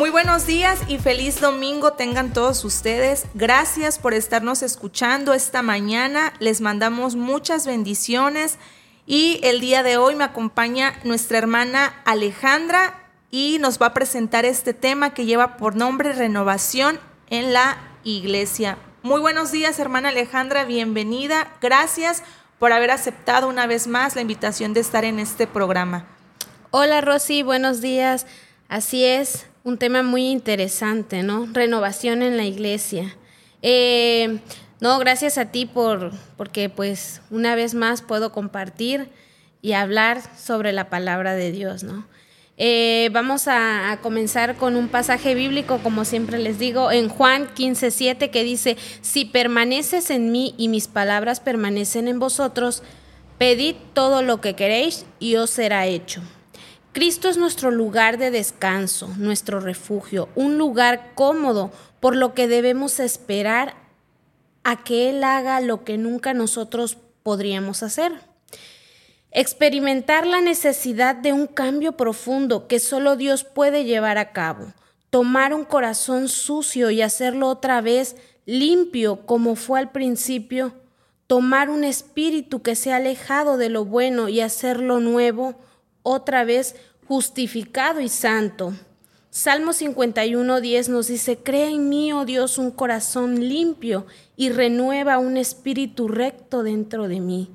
Muy buenos días y feliz domingo tengan todos ustedes. Gracias por estarnos escuchando esta mañana. Les mandamos muchas bendiciones y el día de hoy me acompaña nuestra hermana Alejandra y nos va a presentar este tema que lleva por nombre Renovación en la Iglesia. Muy buenos días, hermana Alejandra, bienvenida. Gracias por haber aceptado una vez más la invitación de estar en este programa. Hola Rosy, buenos días. Así es, un tema muy interesante, ¿no? Renovación en la iglesia. Eh, no, gracias a ti por, porque pues una vez más puedo compartir y hablar sobre la palabra de Dios, ¿no? Eh, vamos a, comenzar con un pasaje bíblico, como siempre les digo, en Juan 15:7, que dice: Si permaneces en mí y mis palabras permanecen en vosotros, pedid todo lo que queréis y os será hecho. Cristo es nuestro lugar de descanso, nuestro refugio, un lugar cómodo, por lo que debemos esperar a que Él haga lo que nunca nosotros podríamos hacer. Experimentar la necesidad de un cambio profundo que solo Dios puede llevar a cabo. Tomar un corazón sucio y hacerlo otra vez limpio como fue al principio. Tomar un espíritu que se ha alejado de lo bueno y hacerlo nuevo otra vez justificado y santo. Salmo 51, 10 nos dice, Crea en mí, oh Dios, un corazón limpio y renueva un espíritu recto dentro de mí.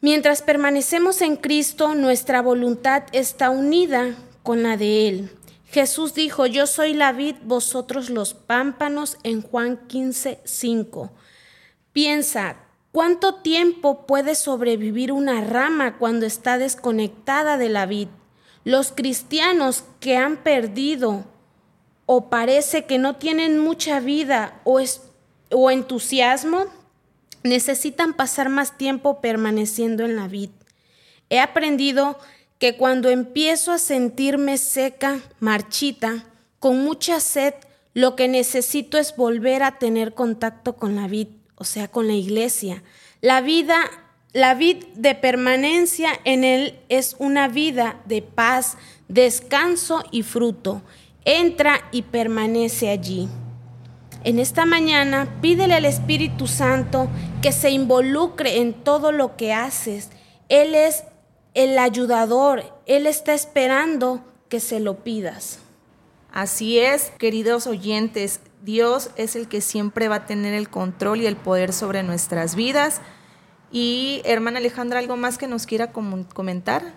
Mientras permanecemos en Cristo, nuestra voluntad está unida con la de Él. Jesús dijo, yo soy la vid, vosotros los pámpanos, en Juan 15, 5. Piensa, ¿Cuánto tiempo puede sobrevivir una rama cuando está desconectada de la vid? Los cristianos que han perdido o parece que no tienen mucha vida o, o entusiasmo, necesitan pasar más tiempo permaneciendo en la vid. He aprendido que cuando empiezo a sentirme seca, marchita, con mucha sed, lo que necesito es volver a tener contacto con la vid o sea, con la iglesia. La vida, la vida de permanencia en Él es una vida de paz, descanso y fruto. Entra y permanece allí. En esta mañana pídele al Espíritu Santo que se involucre en todo lo que haces. Él es el ayudador, Él está esperando que se lo pidas. Así es, queridos oyentes, Dios es el que siempre va a tener el control y el poder sobre nuestras vidas. Y hermana Alejandra, ¿algo más que nos quiera comentar?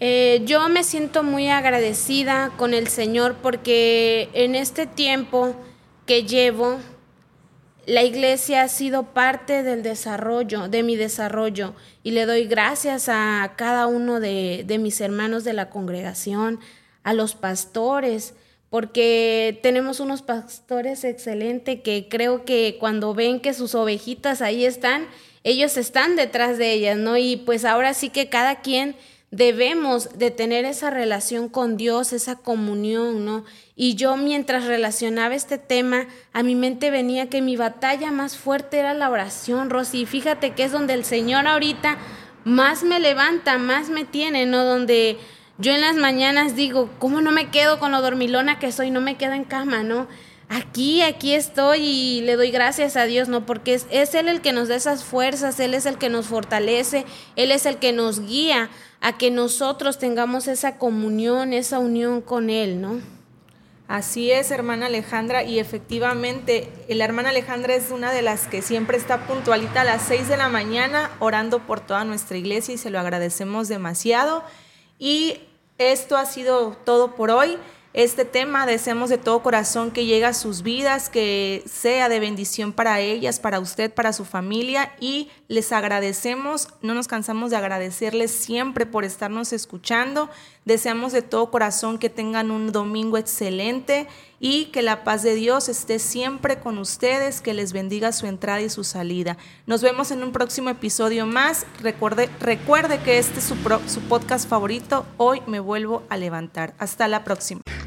Eh, yo me siento muy agradecida con el Señor porque en este tiempo que llevo, la iglesia ha sido parte del desarrollo, de mi desarrollo, y le doy gracias a cada uno de, de mis hermanos de la congregación, a los pastores, porque tenemos unos pastores excelentes que creo que cuando ven que sus ovejitas ahí están, ellos están detrás de ellas, ¿no? Y pues ahora sí que cada quien debemos de tener esa relación con Dios, esa comunión, ¿no? Y yo mientras relacionaba este tema, a mi mente venía que mi batalla más fuerte era la oración, Rosy. Fíjate que es donde el Señor ahorita más me levanta, más me tiene, ¿no? Donde yo en las mañanas digo, ¿cómo no me quedo con lo dormilona que soy? No me quedo en cama, ¿no? Aquí, aquí estoy y le doy gracias a Dios, ¿no? Porque es, es, Él el que nos da esas fuerzas, Él es el que nos fortalece, Él es el que nos guía a que nosotros tengamos esa comunión, esa unión con Él, ¿no? Así es, hermana Alejandra, y efectivamente, la hermana Alejandra es una de las que siempre está puntualita a las 6 de la mañana orando por toda nuestra iglesia y se lo agradecemos demasiado. Y esto ha sido todo por hoy. Este tema deseamos de todo corazón que llegue a sus vidas, que sea de bendición para ellas, para usted, para su familia y les agradecemos, no nos cansamos de agradecerles siempre por estarnos escuchando. Deseamos de todo corazón que tengan un domingo excelente y que la paz de Dios esté siempre con ustedes, que les bendiga su entrada y su salida. Nos vemos en un próximo episodio más. Recuerde, recuerde que este es su, su podcast favorito. Hoy me vuelvo a levantar. Hasta la próxima.